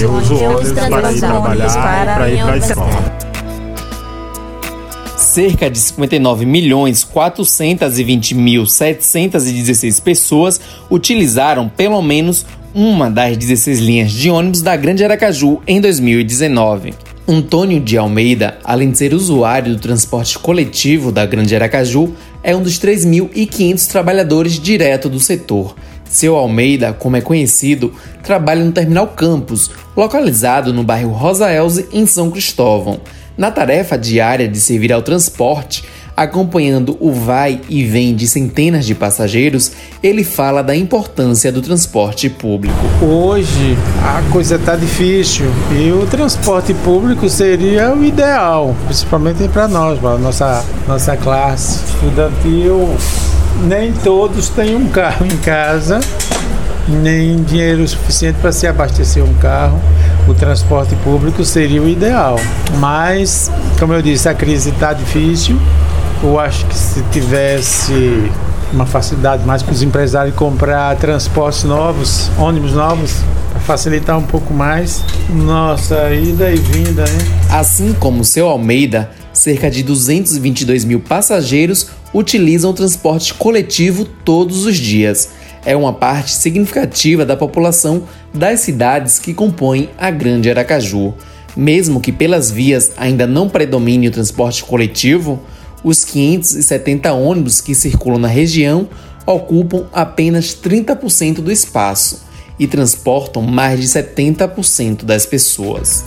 Eu uso ônibus para ir trabalhar, para ir para a escola. Cerca de 59 milhões 420 mil 716 pessoas utilizaram pelo menos uma das 16 linhas de ônibus da Grande Aracaju em 2019. Antônio de Almeida, além de ser usuário do transporte coletivo da Grande Aracaju, é um dos 3.500 trabalhadores direto do setor. Seu Almeida, como é conhecido, trabalha no Terminal Campus, localizado no bairro Rosa Elze, em São Cristóvão. Na tarefa diária de servir ao transporte, acompanhando o vai e vem de centenas de passageiros, ele fala da importância do transporte público. Hoje a coisa está difícil e o transporte público seria o ideal, principalmente para nós, para nossa nossa classe estudantil. Nem todos têm um carro em casa, nem dinheiro suficiente para se abastecer um carro o transporte público seria o ideal. Mas, como eu disse, a crise está difícil. Eu acho que se tivesse uma facilidade mais para os empresários comprar transportes novos, ônibus novos, para facilitar um pouco mais nossa ida e vinda, né? Assim como o seu Almeida, cerca de 222 mil passageiros utilizam o transporte coletivo todos os dias é uma parte significativa da população das cidades que compõem a Grande Aracaju. Mesmo que pelas vias ainda não predomine o transporte coletivo, os 570 ônibus que circulam na região ocupam apenas 30% do espaço e transportam mais de 70% das pessoas.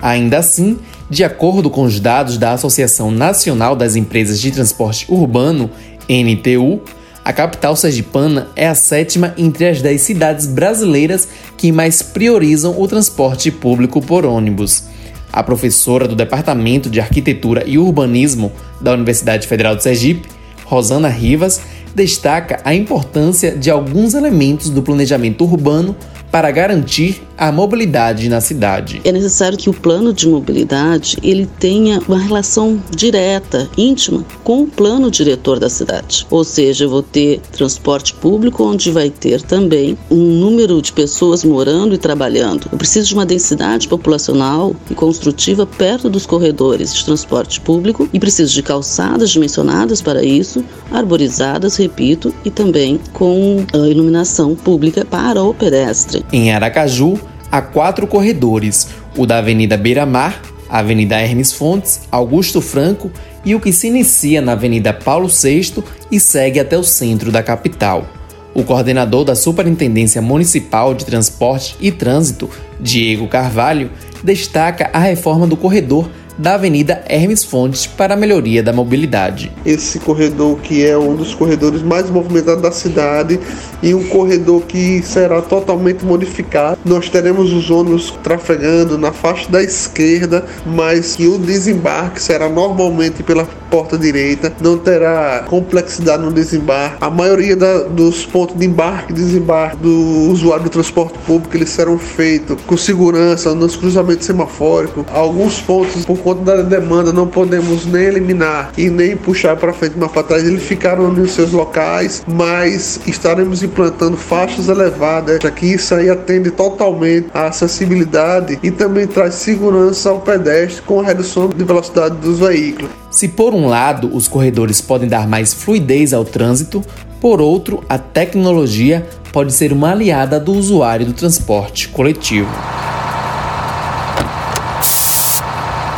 Ainda assim, de acordo com os dados da Associação Nacional das Empresas de Transporte Urbano, NTU, a capital sergipana é a sétima entre as dez cidades brasileiras que mais priorizam o transporte público por ônibus. A professora do Departamento de Arquitetura e Urbanismo da Universidade Federal de Sergipe, Rosana Rivas, destaca a importância de alguns elementos do planejamento urbano para garantir a mobilidade na cidade. É necessário que o plano de mobilidade ele tenha uma relação direta, íntima com o plano diretor da cidade. Ou seja, eu vou ter transporte público onde vai ter também um número de pessoas morando e trabalhando. Eu preciso de uma densidade populacional e construtiva perto dos corredores de transporte público e preciso de calçadas dimensionadas para isso, arborizadas, repito, e também com iluminação pública para o pedestre. Em Aracaju, há quatro corredores: o da Avenida Beira Mar, Avenida Hermes Fontes, Augusto Franco e o que se inicia na Avenida Paulo VI e segue até o centro da capital. O coordenador da Superintendência Municipal de Transporte e Trânsito, Diego Carvalho, destaca a reforma do corredor da Avenida Hermes Fontes para a melhoria da mobilidade. Esse corredor que é um dos corredores mais movimentados da cidade e um corredor que será totalmente modificado. Nós teremos os ônibus trafegando na faixa da esquerda, mas que o desembarque será normalmente pela porta direita, não terá complexidade no desembarque. A maioria da, dos pontos de embarque e desembarque do usuário do transporte público eles serão feitos com segurança nos cruzamentos semafóricos. Alguns pontos por conta da demanda não podemos nem eliminar e nem puxar para frente, mas para trás eles ficaram nos seus locais, mas estaremos implantando faixas elevadas, já que isso aí atende totalmente à acessibilidade e também traz segurança ao pedestre com a redução de velocidade dos veículos. Se por um lado os corredores podem dar mais fluidez ao trânsito, por outro, a tecnologia pode ser uma aliada do usuário do transporte coletivo.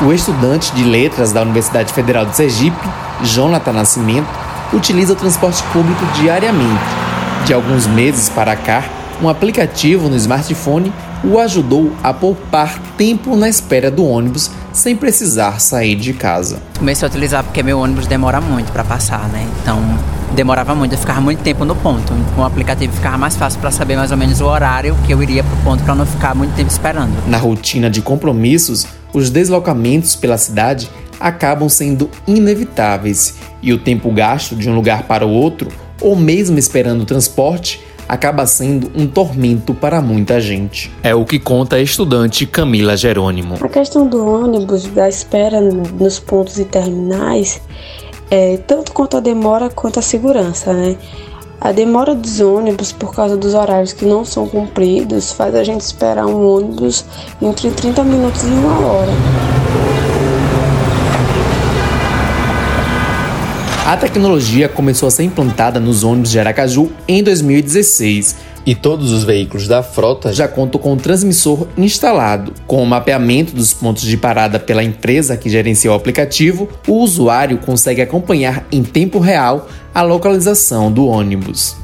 O estudante de letras da Universidade Federal de Sergipe, Jonathan Nascimento, utiliza o transporte público diariamente. De alguns meses para cá, um aplicativo no smartphone o ajudou a poupar tempo na espera do ônibus sem precisar sair de casa. Comecei a utilizar porque meu ônibus demora muito para passar, né? Então demorava muito, eu ficava muito tempo no ponto. Com o aplicativo ficava mais fácil para saber mais ou menos o horário que eu iria para o ponto para não ficar muito tempo esperando. Na rotina de compromissos, os deslocamentos pela cidade acabam sendo inevitáveis e o tempo gasto de um lugar para o outro, ou mesmo esperando o transporte, acaba sendo um tormento para muita gente. É o que conta a estudante Camila Jerônimo. A questão do ônibus, da espera nos pontos e terminais, é, tanto quanto a demora quanto a segurança, né? A demora dos ônibus por causa dos horários que não são cumpridos faz a gente esperar um ônibus entre 30 minutos e uma hora. A tecnologia começou a ser implantada nos ônibus de Aracaju em 2016 e todos os veículos da frota já contam com um transmissor instalado. Com o mapeamento dos pontos de parada pela empresa que gerencia o aplicativo, o usuário consegue acompanhar em tempo real a localização do ônibus.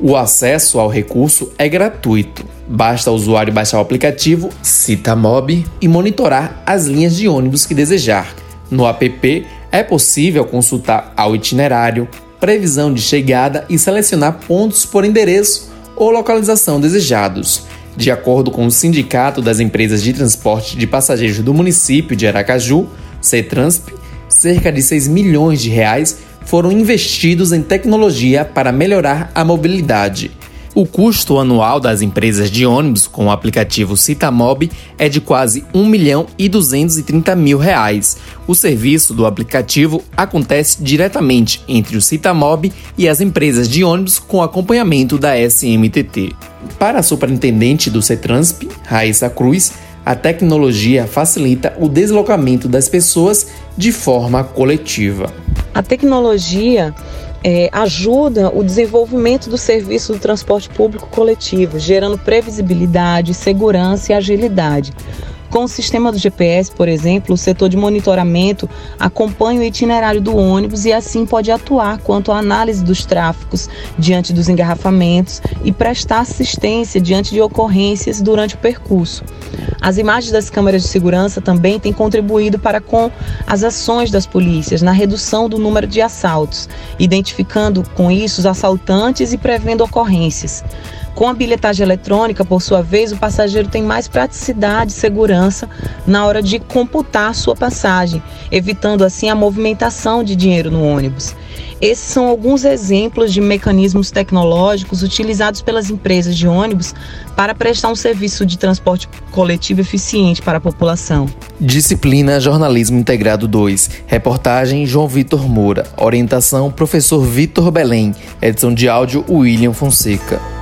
O acesso ao recurso é gratuito. Basta o usuário baixar o aplicativo Citamob e monitorar as linhas de ônibus que desejar. No app é possível consultar ao itinerário, previsão de chegada e selecionar pontos por endereço ou localização desejados. De acordo com o Sindicato das Empresas de Transporte de Passageiros do município de Aracaju, CETRANSP, cerca de 6 milhões de reais foram investidos em tecnologia para melhorar a mobilidade. O custo anual das empresas de ônibus com o aplicativo Citamob é de quase 1 milhão e 230 mil reais. O serviço do aplicativo acontece diretamente entre o Citamob e as empresas de ônibus com acompanhamento da SMTT. Para a superintendente do CETRANSP, Raíssa Cruz, a tecnologia facilita o deslocamento das pessoas de forma coletiva. A tecnologia é, ajuda o desenvolvimento do serviço do transporte público coletivo, gerando previsibilidade, segurança e agilidade. Com o sistema do GPS, por exemplo, o setor de monitoramento acompanha o itinerário do ônibus e assim pode atuar quanto à análise dos tráficos diante dos engarrafamentos e prestar assistência diante de ocorrências durante o percurso. As imagens das câmeras de segurança também têm contribuído para com as ações das polícias na redução do número de assaltos, identificando com isso os assaltantes e prevendo ocorrências. Com a bilhetagem eletrônica, por sua vez, o passageiro tem mais praticidade e segurança na hora de computar sua passagem, evitando assim a movimentação de dinheiro no ônibus. Esses são alguns exemplos de mecanismos tecnológicos utilizados pelas empresas de ônibus para prestar um serviço de transporte coletivo eficiente para a população. Disciplina Jornalismo Integrado 2. Reportagem João Vitor Moura. Orientação Professor Vitor Belém. Edição de áudio William Fonseca.